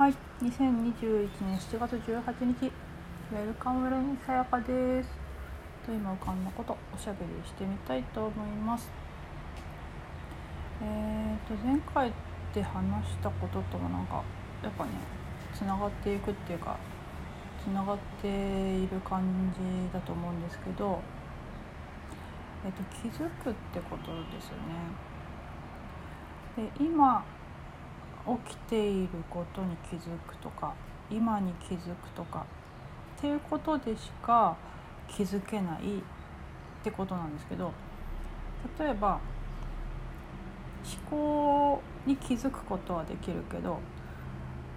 はい、2021年7月18日、ウェルカムレインさやかです。と今浮かんだことおしゃべりしてみたいと思います。えーと前回で話したことともなんかやっぱねつながっていくっていうかつながっている感じだと思うんですけど、えー、と気づくってことですよね。で今起きていることに気づくとか今に気づくとかっていうことでしか気づけないってことなんですけど例えば思考に気づくことはできるけど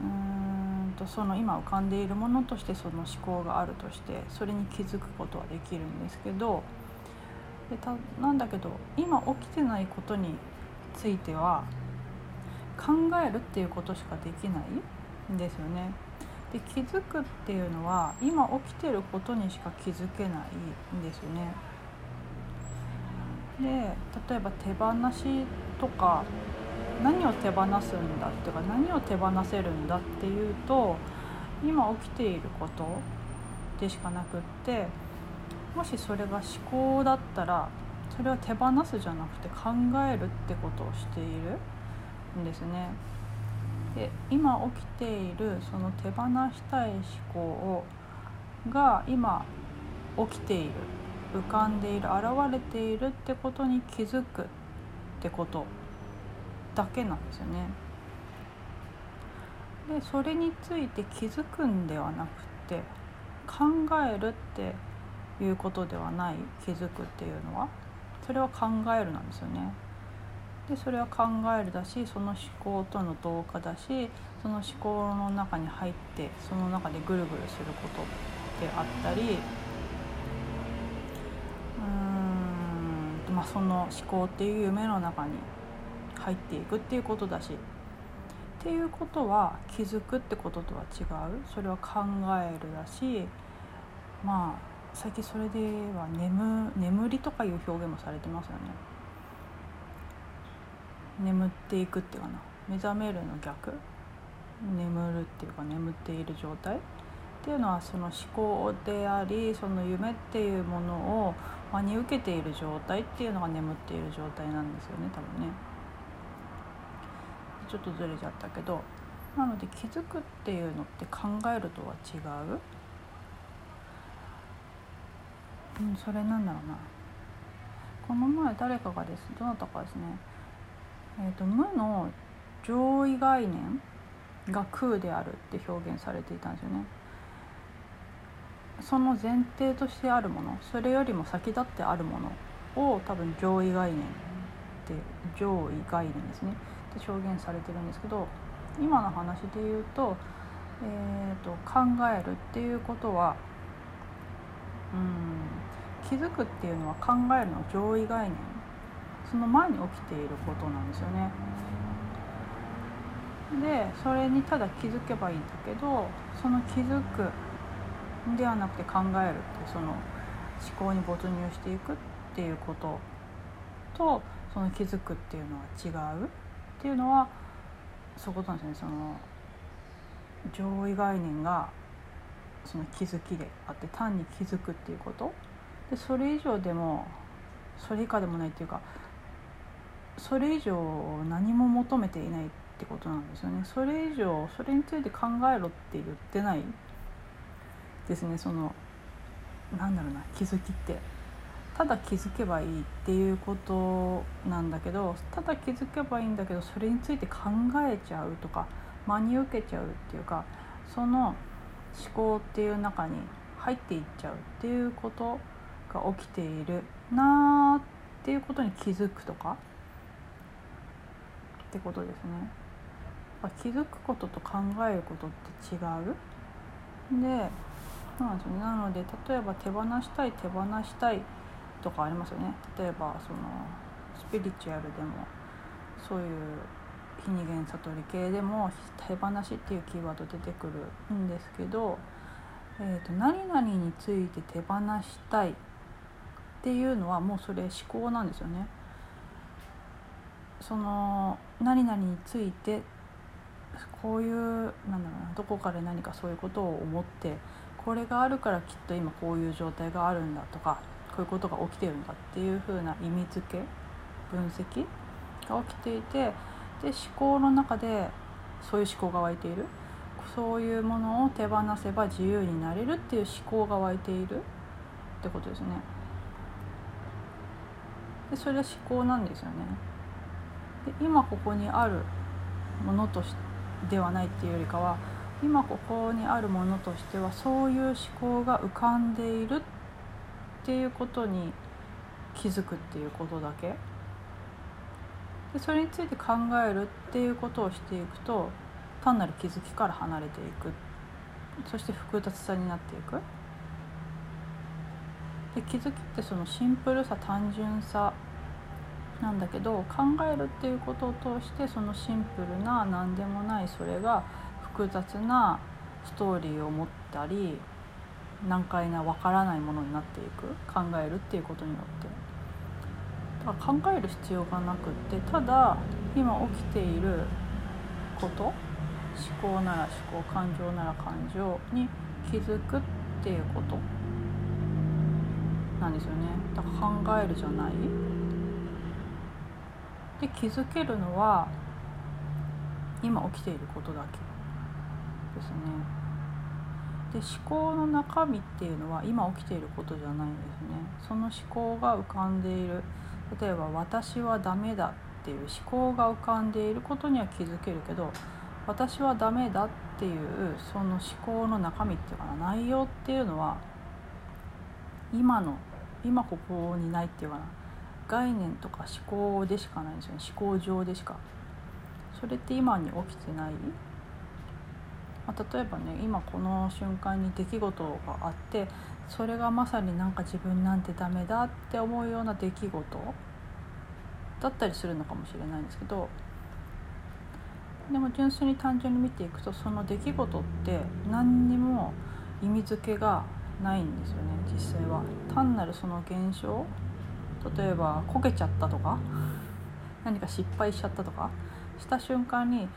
うーんとその今浮かんでいるものとしてその思考があるとしてそれに気づくことはできるんですけどでたなんだけど今起きてないことについては考えるっていうことしかできないんですよね。で気づくっていうのは今起きてることにしか気づけないんですよね。で例えば手放しとか何を手放すんだっていうか何を手放せるんだっていうと今起きていることでしかなくってもしそれが思考だったらそれは手放すじゃなくて考えるってことをしているんですね。で今起きているその手放したい思考をが今起きている浮かんでいる現れているってことに気づくってことだけなんですよね。でそれについて気づくんではなくて考えるっていうことではない気づくっていうのはそれは考えるなんですよね。でそれは考えるだしその思考との同化だしその思考の中に入ってその中でぐるぐるすることであったりうーんまあその思考っていう夢の中に入っていくっていうことだしっていうことは気づくってこととは違うそれは考えるだしまあ最近それでは眠眠りとかいう表現もされてますよね。眠っていくっていうかな。目覚めるの逆？眠るっていうか眠っている状態？っていうのはその思考でありその夢っていうものを真に受けている状態っていうのが眠っている状態なんですよね多分ね。ちょっとずれちゃったけど。なので気づくっていうのって考えるとは違う。うん、それなんだろうな。この前誰かがですどなたかですねえーと、無の上位概念が空であるって表現されていたんですよね。その前提としてあるものそれよりも先立ってあるものを多分上位概念って上位概念ですねって表現されてるんですけど今の話で言うと,、えーと、考えるっていうことはうん気づくっていうのは考えるの上位概念その前に起きていることなんですよね。でそれにただ気づけばいいんだけどその気づくではなくて考えるってその思考に没入していくっていうこととその気づくっていうのは違うっていうのはそういうことなんですよねその上位概念がその気づきであって単に気づくっていうことでそれ以上でもそれ以下でもないっていうかそれ以上何も求めていないってことなんですよね。それ以上それについて考えろって言ってないですね。そのなんだろうな気づきって。ただ気づけばいいっていうことなんだけどただ気づけばいいんだけどそれについて考えちゃうとか真に受けちゃうっていうかその思考っていう中に入っていっちゃうっていうことが起きているなーっていうことに気づくとかってことですね。気づくことと考えることって違う？でなんでねなので例えば手放したい手放したいとかありますよね例えばそのスピリチュアルでもそういう非二元悟り系でも手放しっていうキーワード出てくるんですけど、えーと、何々について手放したいっていうのはもうそれ思考なんですよね。その何々についてこういうなんだろうなどこかで何かそういうことを思ってこれがあるからきっと今こういう状態があるんだとかこういうことが起きてるんだっていう風な意味付け分析が起きていてで思考の中でそういう思考が湧いているそういうものを手放せば自由になれるっていう思考が湧いているってことですね。でそれは思考なんですよね。で今ここにあるものとしではないっていうよりかは今ここにあるものとしてはそういう思考が浮かんでいるっていうことに気づくっていうことだけ。でそれについて考えるっていうことをしていくと単なる気づきから離れていく。そして複雑さになっていく。で気づきってそのシンプルさ単純さなんだけど考えるっていうことを通してそのシンプルな何でもないそれが複雑なストーリーを持ったり難解な分からないものになっていく。考えるっていうことによって。だから考える必要がなくってただ今起きていること思考なら思考感情なら感情に気づくっていうことなんですよね。だから考えるじゃない。で気づけるのは今起きていることだけですね。で思考の中身っていうのは今起きていることじゃないんですね。その思考が浮かんでいる。例えば「私はダメだ」っていう思考が浮かんでいることには気づけるけど「私はダメだ」っていうその思考の中身っていうかな内容っていうのは今の今ここにないっていうかな。概念とか思考でしかないんですよね。思考上でしか。それって今に起きてない、まあ、例えばね今この瞬間に出来事があってそれがまさになんか自分なんてダメだって思うような出来事だったりするのかもしれないんですけどでも純粋に単純に見ていくとその出来事って何にも意味付けがないんですよね実際は。単なるその現象例えばこけちゃったとか何か失敗しちゃったとかした瞬間に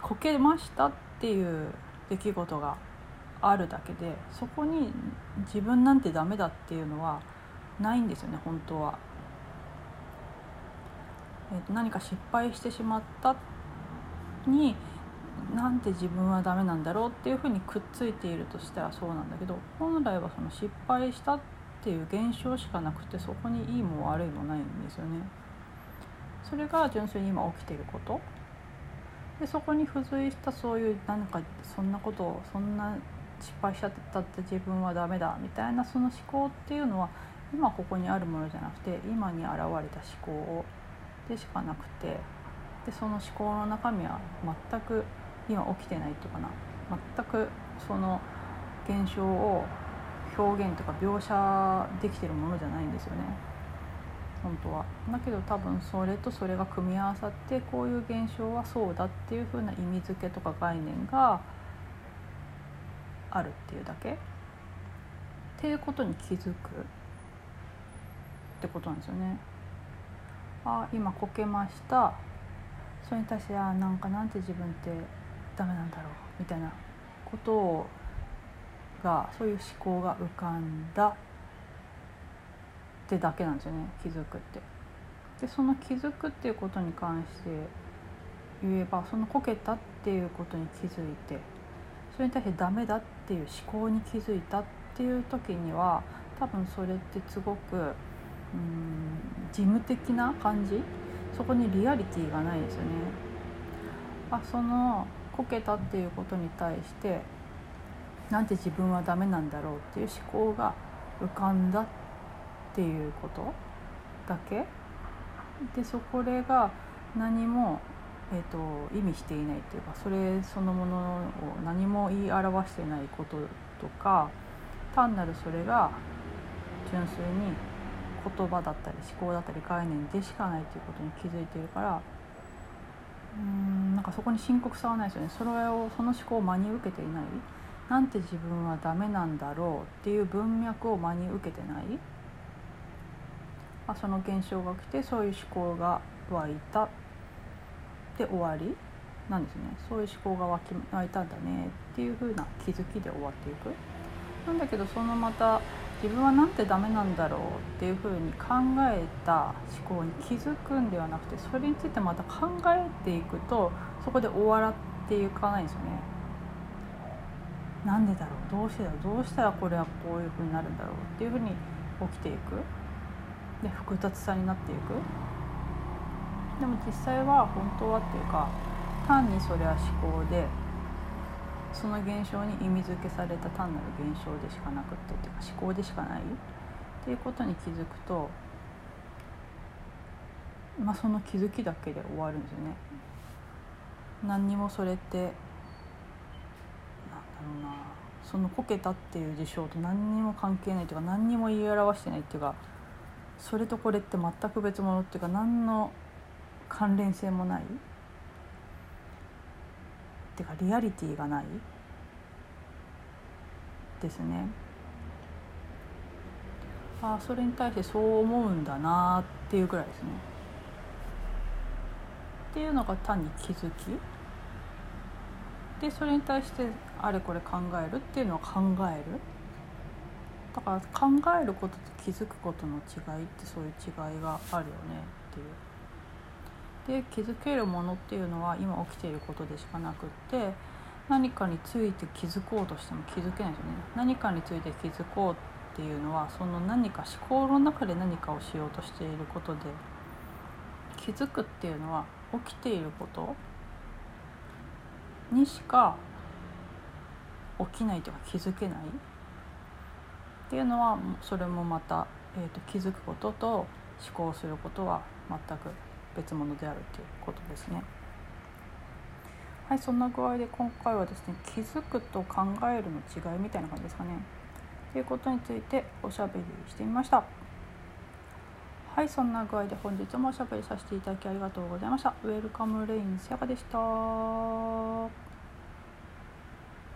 こけましたっていう出来事があるだけでそこに自分なんてダメだっていうのはないんですよね本当は。えー、と何か失敗してしまったになんて自分はダメなんだろうっていうふうにくっついているとしたらそうなんだけど本来はその失敗したってていう現象しかなくてそこにいいも悪いもないんですよね。それが純粋に今起きていることでそこに付随したそういう何かそんなことをそんな失敗しちゃったって自分はダメだみたいなその思考っていうのは今ここにあるものじゃなくて今に現れた思考でしかなくてでその思考の中身は全く今起きてないっていうかな全くその現象を表現とか描写できてるものじゃないんですよね本当は。だけど多分それとそれが組み合わさってこういう現象はそうだっていう風な意味付けとか概念があるっていうだけっていうことに気づくってことなんですよね。あ今こけましたそれに対してあなんかなんて自分ってダメなんだろうみたいなことをがそういう思考が浮かんだってだけなんですよね気づくって。でその気づくっていうことに関して言えばそのこけたっていうことに気づいてそれに対してダメだっていう思考に気づいたっていう時には多分それってすごくうん事務的な感じ？そこにリアリティがないですよね。あそのこけたっていうことに対してなんで自分はダメなんだろうっていう思考が浮かんだっていうことだけ？でそこれが何も、えーと、意味していないっていうかそれそのものを何も言い表してないこととか単なるそれが純粋に言葉だったり思考だったり概念でしかないということに気づいてるからうんなんかそこに深刻さはないですよね。それをその思考を真に受けていないなんて自分はダメなんだろうっていう文脈を真に受けてない？まあその現象が来てそういう思考が湧いたで終わり？なんですね。そういう思考が湧き湧いたんだねっていう風な気づきで終わっていく。なんだけどそのまた自分はなんてダメなんだろうっていう風に考えた思考に気づくんではなくてそれについてまた考えていくとそこで終わらっていかないんですよね。なんでだろう？どうしてだろう？どうしたらこれはこういう風になるんだろう？っていう風に起きていく。で複雑さになっていく。でも実際は本当はっていうか単にそれは思考でその現象に意味付けされた単なる現象でしかなくってっていうか思考でしかないっていうことに気づくとまあその気づきだけで終わるんですよね。何にもそれってろうなそのこけたっていう事象と何にも関係ないというか何にも言い表してないっていうかそれとこれって全く別物っていうか何の関連性もないっていうかリアリティがないですね。ああそれに対してそう思うんだなっていうぐらいですね。っていうのが単に気づきでそれに対してあれこれ考えるっていうのは考えるだから考えることと気づくことの違いってそういう違いがあるよねっていう。で気づけるものっていうのは今起きていることでしかなくって何かについて気づこうとしても気づけないですよね何かについて気づこうっていうのはその何か思考の中で何かをしようとしていることで気づくっていうのは起きていることにしか起きないというか気づけないっていうのはそれもまた、えーと、気づくことと思考することは全く別物であるということですね。はいそんな具合で今回はですね気づくと考えるの違いみたいな感じですかねということについておしゃべりしてみましたはいそんな具合で本日もおしゃべりさせていただきありがとうございました。ウェルカムレインセガでした。